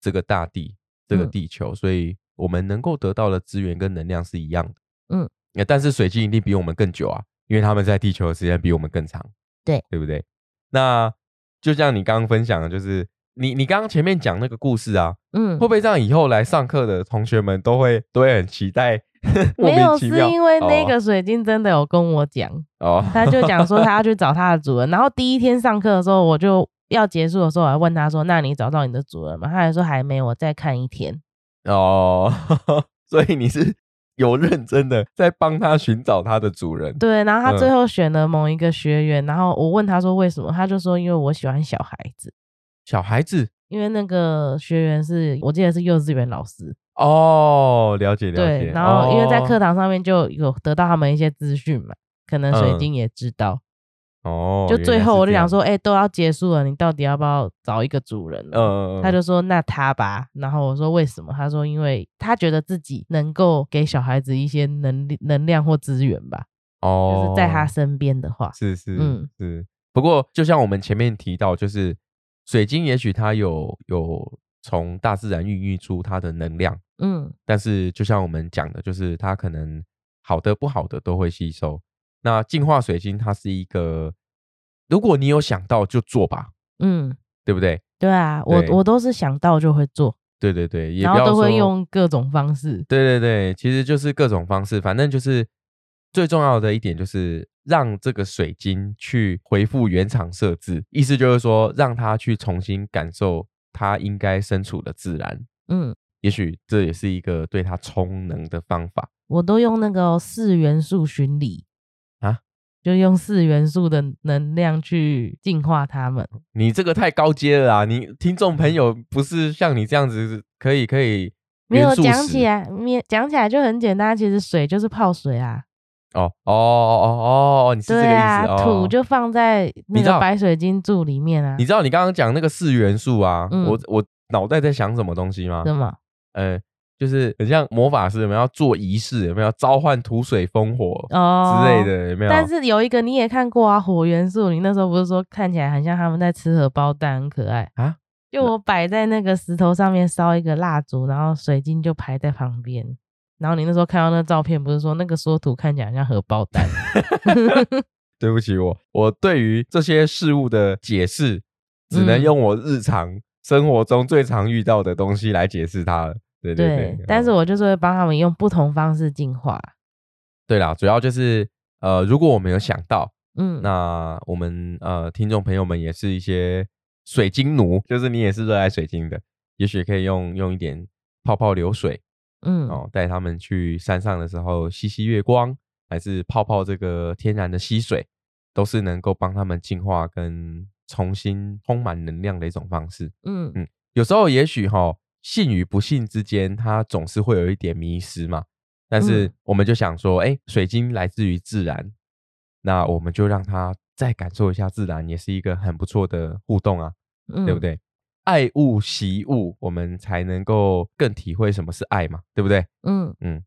这个大地、这个地球，所以我们能够得到的资源跟能量是一样的，嗯。但是水晶一定比我们更久啊，因为他们在地球的时间比我们更长，对对不对？那就像你刚刚分享的，就是你你刚刚前面讲那个故事啊，嗯，会不会让以后来上课的同学们都会都会很期待？没有，是因为那个水晶真的有跟我讲，哦，他就讲说他要去找他的主人。然后第一天上课的时候，我就要结束的时候，我还问他说：“那你找到你的主人吗？”他还说还没，我再看一天。哦，所以你是有认真的在帮他寻找他的主人。对，然后他最后选了某一个学员，然后我问他说为什么，他就说因为我喜欢小孩子。小孩子，因为那个学员是我记得是幼稚园老师。哦，了解了解。对，然后因为在课堂上面就有得到他们一些资讯嘛，可能水晶也知道。哦，就最后我就想说，哎，都要结束了，你到底要不要找一个主人？嗯，他就说那他吧。然后我说为什么？他说因为他觉得自己能够给小孩子一些能能量或资源吧。哦，就是在他身边的话，是是嗯是。不过就像我们前面提到，就是水晶也许它有有从大自然孕育出它的能量，嗯，但是就像我们讲的，就是它可能好的不好的都会吸收。那净化水晶它是一个。如果你有想到就做吧，嗯，对不对？对啊，我我都是想到就会做，对对对，然后都会用各种方式，对对对，其实就是各种方式，反正就是最重要的一点就是让这个水晶去回复原厂设置，意思就是说让它去重新感受它应该身处的自然，嗯，也许这也是一个对它充能的方法。我都用那个四元素巡礼啊。就用四元素的能量去净化他们。你这个太高阶了啊！你听众朋友不是像你这样子可以可以没有讲起来，面讲起来就很简单。其实水就是泡水啊。哦哦哦哦哦，你是这个意思。土就放在那个白水晶柱里面啊。你知道你刚刚讲那个四元素啊？我我脑袋在想什么东西吗？什么？呃。就是很像魔法师，有没有要做仪式？有没有召唤土水风火哦之类的？有没有？但是有一个你也看过啊，火元素。你那时候不是说看起来很像他们在吃荷包蛋，很可爱啊？就我摆在那个石头上面烧一个蜡烛，然后水晶就排在旁边。然后你那时候看到那照片，不是说那个缩图看起来像荷包蛋？对不起，我我对于这些事物的解释，只能用我日常生活中最常遇到的东西来解释它了。对对对，但是我就是会帮他们用不同方式进化。对啦，主要就是呃，如果我们有想到，嗯，那我们呃听众朋友们也是一些水晶奴，就是你也是热爱水晶的，也许可以用用一点泡泡流水，嗯，哦，带他们去山上的时候吸吸月光，还是泡泡这个天然的溪水，都是能够帮他们净化跟重新充满能量的一种方式。嗯嗯，有时候也许哈。信与不信之间，它总是会有一点迷失嘛。但是我们就想说，哎，水晶来自于自然，那我们就让它再感受一下自然，也是一个很不错的互动啊，对不对？爱物惜物，我们才能够更体会什么是爱嘛，对不对？嗯嗯。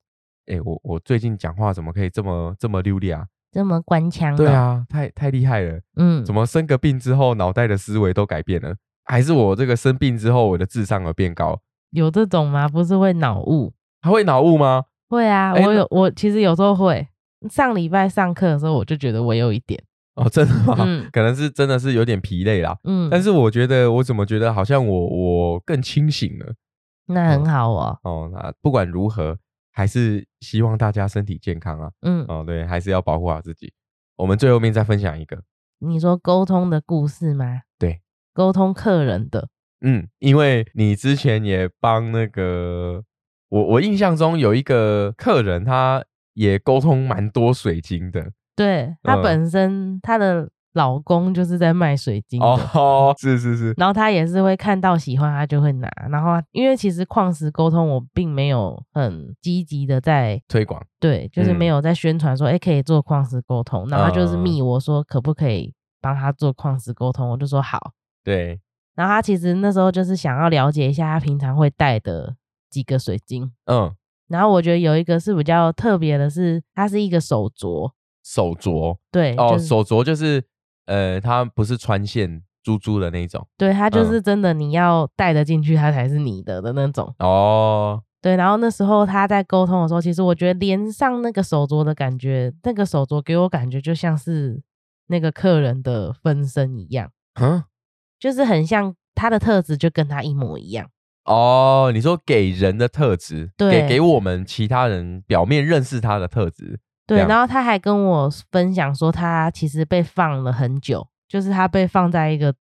哎，我我最近讲话怎么可以这么这么流利啊？这么官腔？对啊，太太厉害了。嗯，怎么生个病之后，脑袋的思维都改变了？还是我这个生病之后，我的智商而变高？有这种吗？不是会脑雾？还会脑雾吗？会啊，我有，我其实有时候会。上礼拜上课的时候，我就觉得我有一点。哦，真的吗？嗯，可能是真的是有点疲累啦。嗯，但是我觉得，我怎么觉得好像我我更清醒了？那很好哦。哦，那不管如何，还是希望大家身体健康啊。嗯，哦，对，还是要保护好自己。我们最后面再分享一个。你说沟通的故事吗？对。沟通客人的，嗯，因为你之前也帮那个我，我印象中有一个客人，他也沟通蛮多水晶的，对他本身他的老公就是在卖水晶哦，是是是，然后他也是会看到喜欢他就会拿，然后因为其实矿石沟通我并没有很积极的在推广，对，就是没有在宣传说哎可以做矿石沟通，然后他就是密我说可不可以帮他做矿石沟通，我就说好。对，然后他其实那时候就是想要了解一下他平常会带的几个水晶，嗯，然后我觉得有一个是比较特别的，是它是一个手镯，手镯，对，哦，手镯就是呃，它不是穿线珠珠的那种，对，它就是真的你要带得进去，它才是你的的那种，哦，对，然后那时候他在沟通的时候，其实我觉得连上那个手镯的感觉，那个手镯给我感觉就像是那个客人的分身一样，嗯。就是很像他的特质，就跟他一模一样。哦。你说给人的特质，给给我们其他人表面认识他的特质，对。然后他还跟我分享说，他其实被放了很久，就是他被放在一个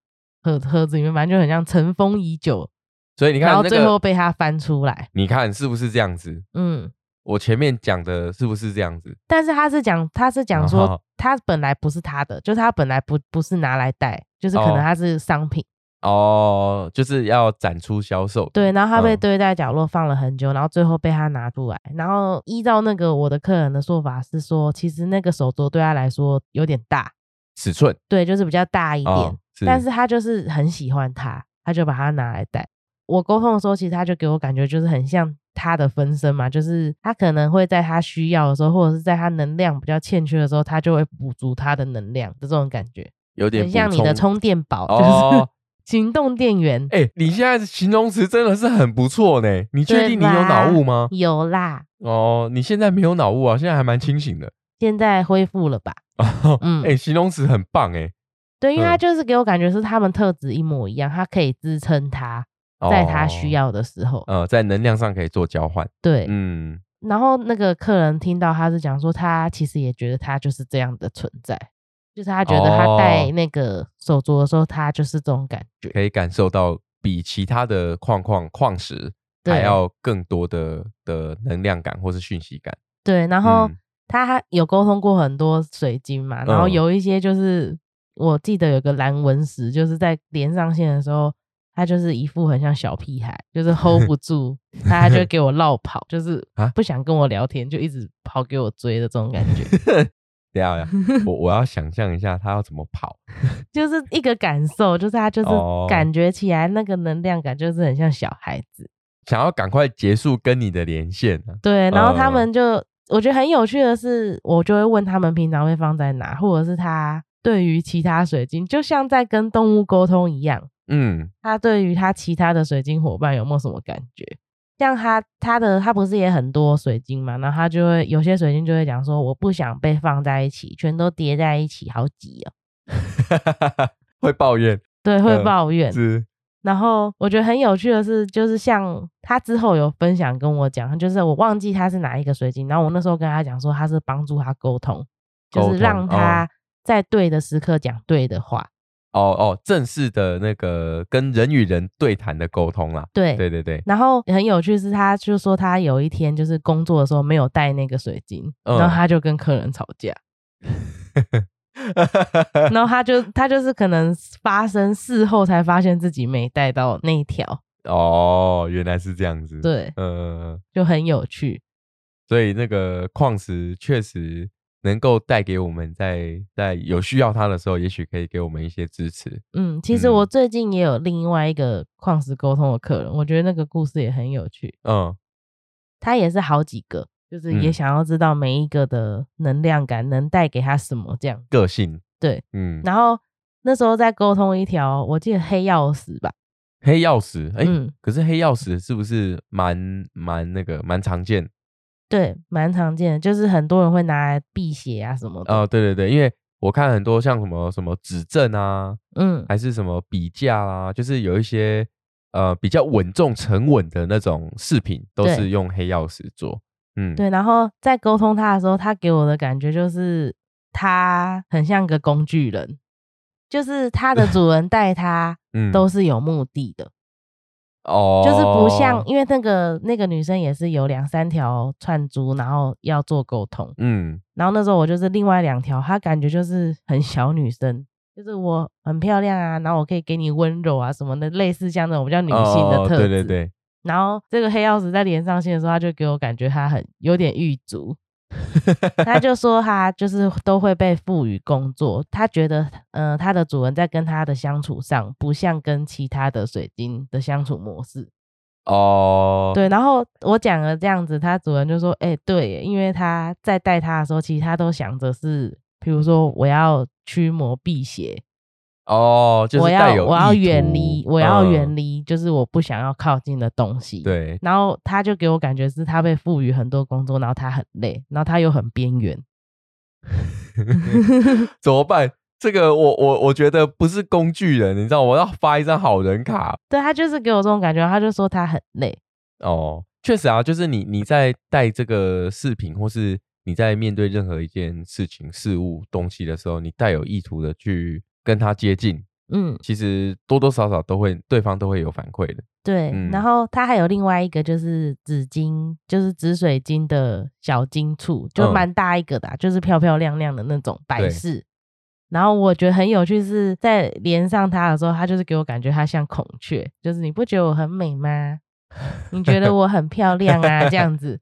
盒盒子里面，反正就很像尘封已久。所以你看，然后最后被他翻出来，你看是不是这样子？嗯，我前面讲的是不是这样子？但是他是讲，他是讲说，他本来不是他的，就是他本来不不是拿来戴。就是可能他是商品哦，就是要展出销售。对，然后他被堆在角落放了很久，然后最后被他拿出来。然后依照那个我的客人的说法是说，其实那个手镯对他来说有点大，尺寸，对，就是比较大一点。但是他就是很喜欢它，他就把它拿来戴。我沟通的时候，其实他就给我感觉就是很像他的分身嘛，就是他可能会在他需要的时候，或者是在他能量比较欠缺的时候，他就会补足他的能量的这种感觉，有点像你的充电宝，就是行动电源。哎，你现在的形容词真的是很不错呢。你确定你有脑雾吗？有啦。哦，你现在没有脑雾啊？现在还蛮清醒的。现在恢复了吧？嗯，哎，形容词很棒哎。对，因为他就是给我感觉是他们特质一模一样，他可以支撑他。在他需要的时候，呃，在能量上可以做交换。对，嗯。然后那个客人听到他是讲说，他其实也觉得他就是这样的存在，就是他觉得他戴那个手镯的时候，他就是这种感觉，可以感受到比其他的矿矿矿石还要更多的的能量感或是讯息感。对，然后他有沟通过很多水晶嘛，然后有一些就是我记得有个蓝纹石，就是在连上线的时候。他就是一副很像小屁孩，就是 hold 不住，他就 给我绕跑，就是不想跟我聊天，就一直跑给我追的这种感觉。等下，我我要想象一下他要怎么跑，就是一个感受，就是他就是感觉起来那个能量感就是很像小孩子，想要赶快结束跟你的连线。对，然后他们就我觉得很有趣的是，我就会问他们平常会放在哪，或者是他对于其他水晶，就像在跟动物沟通一样。嗯，他对于他其他的水晶伙伴有没有什么感觉？像他他的他不是也很多水晶嘛？然后他就会有些水晶就会讲说，我不想被放在一起，全都叠在一起，好挤哦。会抱怨，对，会抱怨。是。然后我觉得很有趣的是，就是像他之后有分享跟我讲，就是我忘记他是哪一个水晶，然后我那时候跟他讲说，他是帮助他沟通，就是让他在对的时刻讲对的话。哦哦，正式的那个跟人与人对谈的沟通啦。对对对对。然后很有趣是，他就说他有一天就是工作的时候没有带那个水晶，然后他就跟客人吵架。然后他就他就是可能发生事后才发现自己没带到那一条。哦，原来是这样子。对，嗯，就很有趣。所以那个矿石确实。能够带给我们在在有需要它的时候，也许可以给我们一些支持。嗯，其实我最近也有另外一个矿石沟通的客人，我觉得那个故事也很有趣。嗯，他也是好几个，就是也想要知道每一个的能量感能带给他什么这样个性。对，嗯。然后那时候在沟通一条，我记得黑曜石吧？黑曜石，哎，可是黑曜石是不是蛮蛮那个蛮常见？对，蛮常见的，就是很多人会拿来辟邪啊什么的。哦，对对对，因为我看很多像什么什么指正啊，嗯，还是什么笔架啊，就是有一些呃比较稳重沉稳的那种饰品，都是用黑曜石做。嗯，对。然后在沟通他的时候，他给我的感觉就是他很像个工具人，就是他的主人带他，嗯，都是有目的的。哦，就是不像，因为那个那个女生也是有两三条串珠，然后要做沟通，嗯，然后那时候我就是另外两条，她感觉就是很小女生，就是我很漂亮啊，然后我可以给你温柔啊什么的，类似像那种比较女性的特质，对对对。然后这个黑曜石在连上线的时候，他就给我感觉他很有点玉足。他就说他就是都会被赋予工作，他觉得，呃，他的主人在跟他的相处上不像跟其他的水晶的相处模式。哦，对，然后我讲了这样子，他主人就说，哎，对，因为他在带他的时候，其实他都想着是，比如说我要驱魔辟邪。哦，就是我要我要远离，我要远离，就是我不想要靠近的东西。对，然后他就给我感觉是他被赋予很多工作，然后他很累，然后他又很边缘，怎么办？这个我我我觉得不是工具人，你知道，我要发一张好人卡。对他就是给我这种感觉，他就说他很累。哦，确实啊，就是你你在带这个视频，或是你在面对任何一件事情、事物、东西的时候，你带有意图的去。跟他接近，嗯，其实多多少少都会，对方都会有反馈的。对，然后他还有另外一个就是紫金，就是紫水晶的小金簇，就蛮大一个的，就是漂漂亮亮的那种摆饰。然后我觉得很有趣，是在连上它的时候，它就是给我感觉它像孔雀，就是你不觉得我很美吗？你觉得我很漂亮啊，这样子。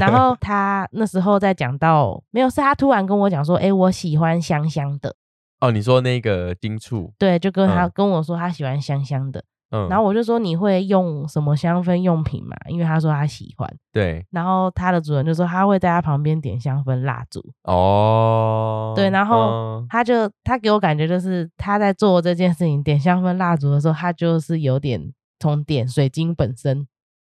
然后他那时候在讲到没有，是他突然跟我讲说，哎，我喜欢香香的。哦，你说那个丁醋？对，就跟他跟我说他喜欢香香的。嗯，然后我就说你会用什么香氛用品嘛？因为他说他喜欢。对。然后他的主人就说他会在他旁边点香氛蜡烛。哦。对，然后他就他给我感觉就是他在做这件事情点香氛蜡烛的时候，他就是有点从点水晶本身。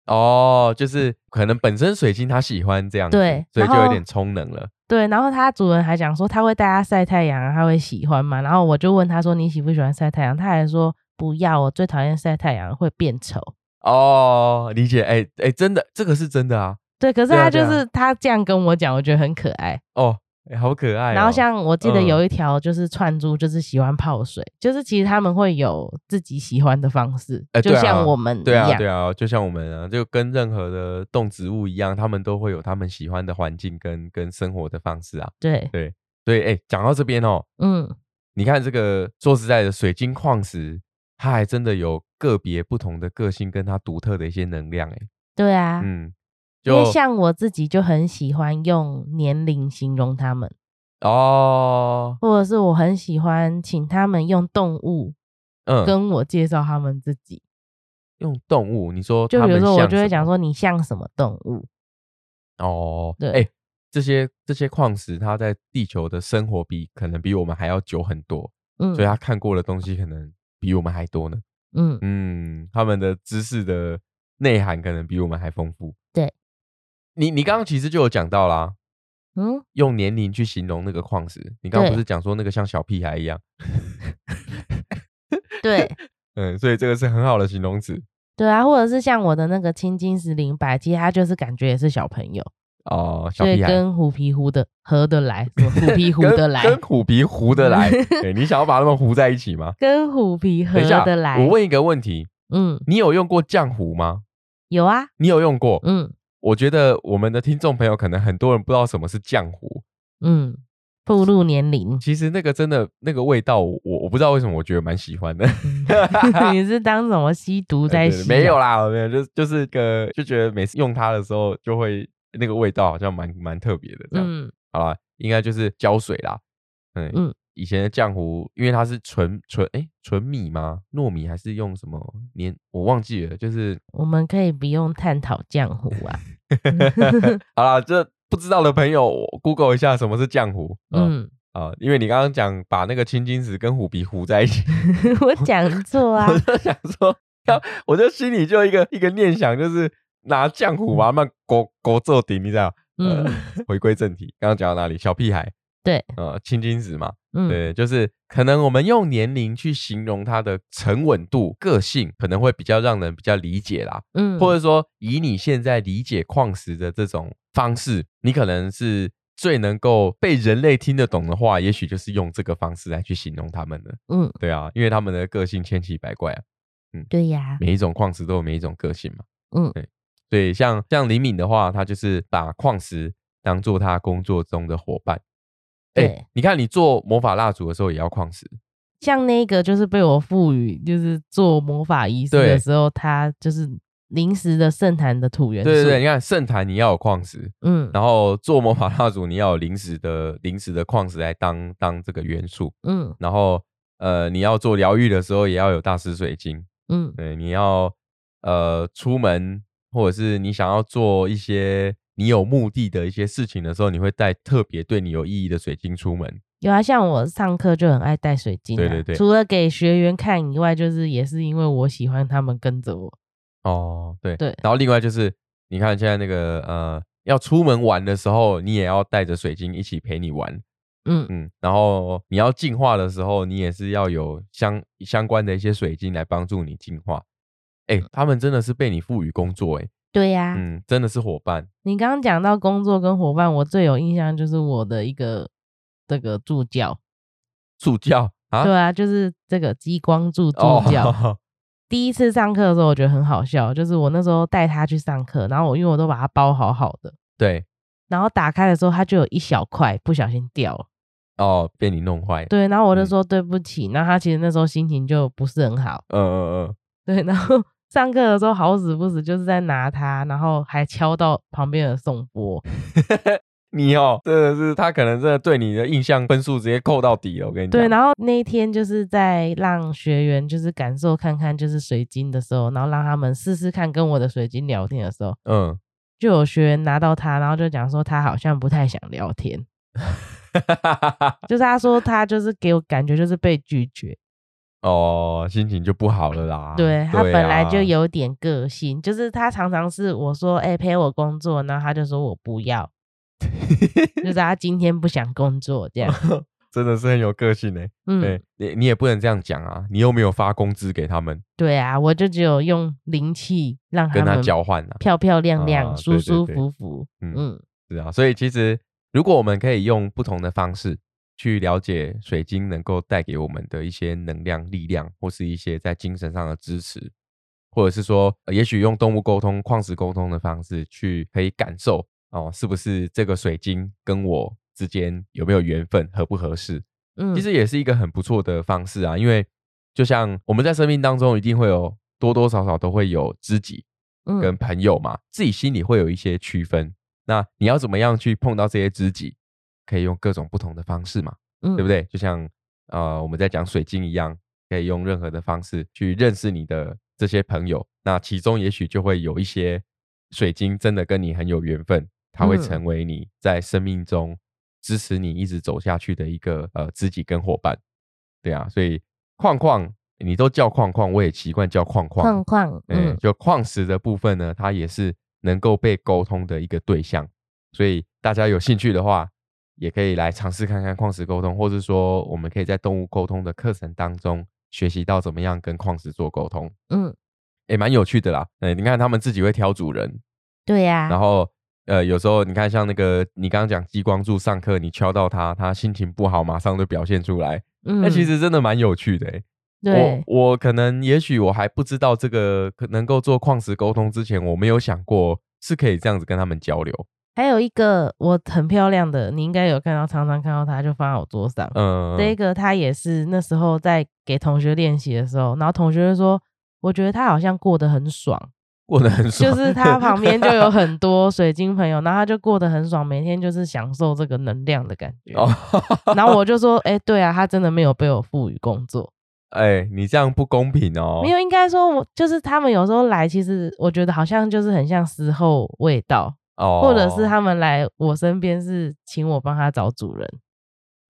哦，就是可能本身水晶它喜欢这样，对，所以就有点充能了。对，然后它主人还讲说他会带它晒太阳，他会喜欢嘛？然后我就问他说你喜不喜欢晒太阳？他还说不要，我最讨厌晒太阳，会变丑。哦，理解，哎哎，真的，这个是真的啊。对，可是他就是他这样跟我讲，我觉得很可爱。哦。好可爱。然后像我记得有一条就是串珠，就是喜欢泡水，就是其实他们会有自己喜欢的方式，就像我们对啊对啊，就像我们啊，就跟任何的动植物一样，他们都会有他们喜欢的环境跟跟生活的方式啊。对对对，哎，讲到这边哦，嗯，你看这个说实在的，水晶矿石它还真的有个别不同的个性，跟它独特的一些能量，哎，对啊，嗯。因为像我自己就很喜欢用年龄形容他们。哦，或者是我很喜欢请他们用动物，嗯，跟我介绍他们自己。用动物，你说就比如说我就会讲说你像什么动物？哦，对，哎，这些这些矿石，它在地球的生活比可能比我们还要久很多，嗯，所以它看过的东西可能比我们还多呢，嗯。嗯，他们的知识的内涵可能比我们还丰富，对。你你刚刚其实就有讲到啦，嗯，用年龄去形容那个矿石，你刚刚不是讲说那个像小屁孩一样？对，嗯，所以这个是很好的形容词。对啊，或者是像我的那个青金石灵白，其实它就是感觉也是小朋友哦，小屁孩跟虎皮糊的合得来，虎皮糊得来，跟虎皮糊得来。对你想要把它们糊在一起吗？跟虎皮合得来。我问一个问题，嗯，你有用过浆糊吗？有啊，你有用过？嗯。我觉得我们的听众朋友可能很多人不知道什么是浆糊，嗯，步入年龄，其实那个真的那个味道，我我不知道为什么我觉得蛮喜欢的。你是当什么吸毒在吸？没有啦，没有，就就是个就觉得每次用它的时候，就会那个味道好像蛮蛮特别的这样。好了，应该就是胶水啦，嗯嗯。以前的浆糊，因为它是纯纯哎纯米吗？糯米还是用什么粘？我忘记了。就是我们可以不用探讨浆糊啊。好啦，这不知道的朋友，Google 一下什么是浆糊。嗯啊，因为你刚刚讲把那个青金石跟虎皮糊在一起，我讲错啊。我就想说，我就心里就一个一个念想，就是拿浆糊把它们勾勾做顶，你知道？嗯。回归正题，刚刚讲到哪里？小屁孩。对，呃，青金石嘛，嗯，对，就是可能我们用年龄去形容它的沉稳度、个性，可能会比较让人比较理解啦，嗯，或者说以你现在理解矿石的这种方式，你可能是最能够被人类听得懂的话，也许就是用这个方式来去形容他们的，嗯，对啊，因为他们的个性千奇百怪啊，嗯，对呀，每一种矿石都有每一种个性嘛，嗯，对，所以像像李敏的话，他就是把矿石当做他工作中的伙伴。哎，你看，你做魔法蜡烛的时候也要矿石，像那个就是被我赋予，就是做魔法仪式的时候，它就是临时的圣坛的土元素。对对对，你看圣坛你要有矿石，嗯，然后做魔法蜡烛你要有临时的临时的矿石来当当这个元素，嗯，然后呃你要做疗愈的时候也要有大师水晶，嗯，对，你要呃出门或者是你想要做一些。你有目的的一些事情的时候，你会带特别对你有意义的水晶出门。有啊，像我上课就很爱带水晶。对对对，除了给学员看以外，就是也是因为我喜欢他们跟着我。哦，对对。然后另外就是，你看现在那个呃，要出门玩的时候，你也要带着水晶一起陪你玩。嗯嗯。然后你要进化的时候，你也是要有相相关的一些水晶来帮助你进化。哎，他们真的是被你赋予工作哎。对呀，嗯，真的是伙伴。你刚刚讲到工作跟伙伴，我最有印象就是我的一个这个助教，助教啊，对啊，就是这个激光助助教。第一次上课的时候，我觉得很好笑，就是我那时候带他去上课，然后我因为我都把它包好好的，对，然后打开的时候，它就有一小块不小心掉了，哦，被你弄坏。对，然后我就说对不起，那他其实那时候心情就不是很好。嗯嗯嗯，对，然后。上课的时候好死不死就是在拿它，然后还敲到旁边的宋波。你哦，真的是他可能真的对你的印象分数直接扣到底了。我跟你讲，对，然后那一天就是在让学员就是感受看看就是水晶的时候，然后让他们试试看跟我的水晶聊天的时候，嗯，就有学员拿到它，然后就讲说他好像不太想聊天，就是他说他就是给我感觉就是被拒绝。哦，心情就不好了啦。对他本来就有点个性，就是他常常是我说，哎，陪我工作，然后他就说我不要，就是他今天不想工作这样。真的是很有个性哎。嗯，你你也不能这样讲啊，你又没有发工资给他们。对啊，我就只有用灵气让跟他交换啊，漂漂亮亮、舒舒服服。嗯，是啊，所以其实如果我们可以用不同的方式。去了解水晶能够带给我们的一些能量、力量，或是一些在精神上的支持，或者是说，也许用动物沟通、矿石沟通的方式去可以感受哦，是不是这个水晶跟我之间有没有缘分，合不合适？嗯，其实也是一个很不错的方式啊。因为就像我们在生命当中，一定会有多多少少都会有知己跟朋友嘛，自己心里会有一些区分。那你要怎么样去碰到这些知己？可以用各种不同的方式嘛，对不对？就像呃我们在讲水晶一样，可以用任何的方式去认识你的这些朋友。那其中也许就会有一些水晶真的跟你很有缘分，它会成为你在生命中支持你一直走下去的一个呃知己跟伙伴。对啊，所以框框你都叫框框，我也习惯叫框框。框框，嗯，就矿石的部分呢，它也是能够被沟通的一个对象。所以大家有兴趣的话。也可以来尝试看看矿石沟通，或是说我们可以在动物沟通的课程当中学习到怎么样跟矿石做沟通。嗯，也蛮有趣的啦。哎，你看他们自己会挑主人，对呀。然后呃，有时候你看像那个你刚刚讲激光柱上课，你敲到它，它心情不好，马上就表现出来。嗯，那其实真的蛮有趣的。我我可能也许我还不知道这个可能够做矿石沟通之前，我没有想过是可以这样子跟他们交流。还有一个我很漂亮的，你应该有看到，常常看到它就放在我桌上。嗯，这个它也是那时候在给同学练习的时候，然后同学就说，我觉得他好像过得很爽，过得很爽，就是他旁边就有很多水晶朋友，然后他就过得很爽，每天就是享受这个能量的感觉。然后我就说，哎，对啊，他真的没有被我赋予工作。哎，你这样不公平哦。没有，应该说，我就是他们有时候来，其实我觉得好像就是很像时候味道。哦，或者是他们来我身边是请我帮他找主人，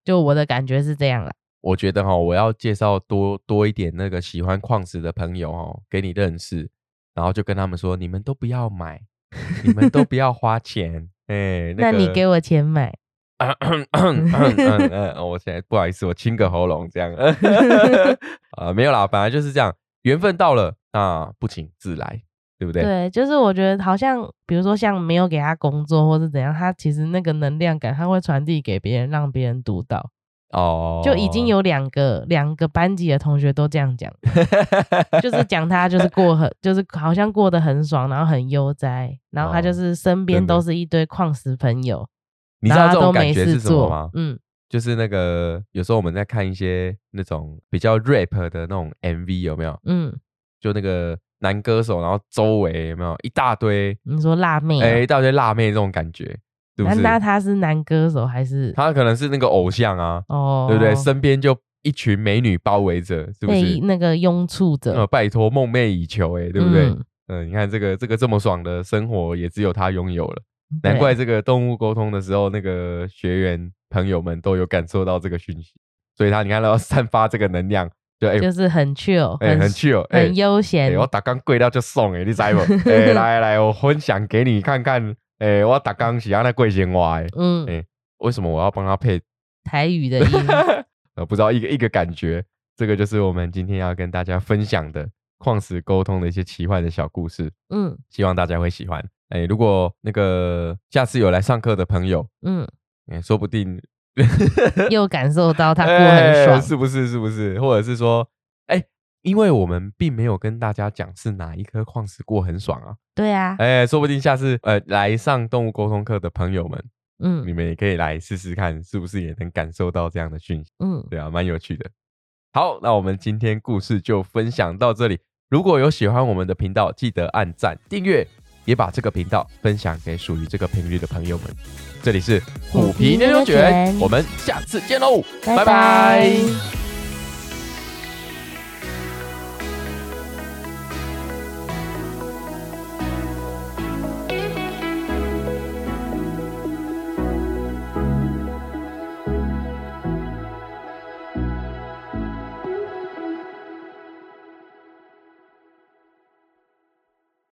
就我的感觉是这样啦。我觉得哈，我要介绍多多一点那个喜欢矿石的朋友哦，给你认识，然后就跟他们说，你们都不要买，你们都不要花钱，哎，那你给我钱买。嗯 嗯我现在不好意思，我清个喉咙这样。啊，没有啦，本来就是这样，缘分到了，那不请自来。对不对？对，就是我觉得好像，比如说像没有给他工作或是怎样，他其实那个能量感他会传递给别人，让别人读到。哦，就已经有两个两个班级的同学都这样讲，就是讲他就是过很，就是好像过得很爽，然后很悠哉，然后他就是身边都是一堆矿石朋友，你知道这种感觉是什么吗？嗯，就是那个有时候我们在看一些那种比较 rap 的那种 MV，有没有？嗯，就那个。男歌手，然后周围有没有一大堆？你说辣妹？哎，一大堆辣妹这种感觉，对不对？那他是男歌手还是？他可能是那个偶像啊，哦，对不对？身边就一群美女包围着，是不是？那个拥簇着。呃，拜托，梦寐以求，哎，对不对？嗯，你看这个这个这么爽的生活，也只有他拥有了。难怪这个动物沟通的时候，那个学员朋友们都有感受到这个讯息，所以他你看，他要散发这个能量。对，就是很 chill，很 chill，很悠闲。我打刚跪到就送诶，你知不？哎，来来，我分享给你看看。哎，我打刚喜欢那贵鲜花。嗯，哎，为什么我要帮他配台语的音？呃，不知道一个一个感觉。这个就是我们今天要跟大家分享的矿石沟通的一些奇幻的小故事。嗯，希望大家会喜欢。哎，如果那个下次有来上课的朋友，嗯，哎，说不定。又感受到他过很爽，是不是？是不是？或者是说，哎，因为我们并没有跟大家讲是哪一颗矿石过很爽啊。对啊，哎，说不定下次呃来上动物沟通课的朋友们，嗯，你们也可以来试试看，是不是也能感受到这样的讯息？嗯，对啊，蛮有趣的。好，那我们今天故事就分享到这里。如果有喜欢我们的频道，记得按赞、订阅。也把这个频道分享给属于这个频率的朋友们。这里是虎皮牛牛卷，我们下次见喽，拜拜。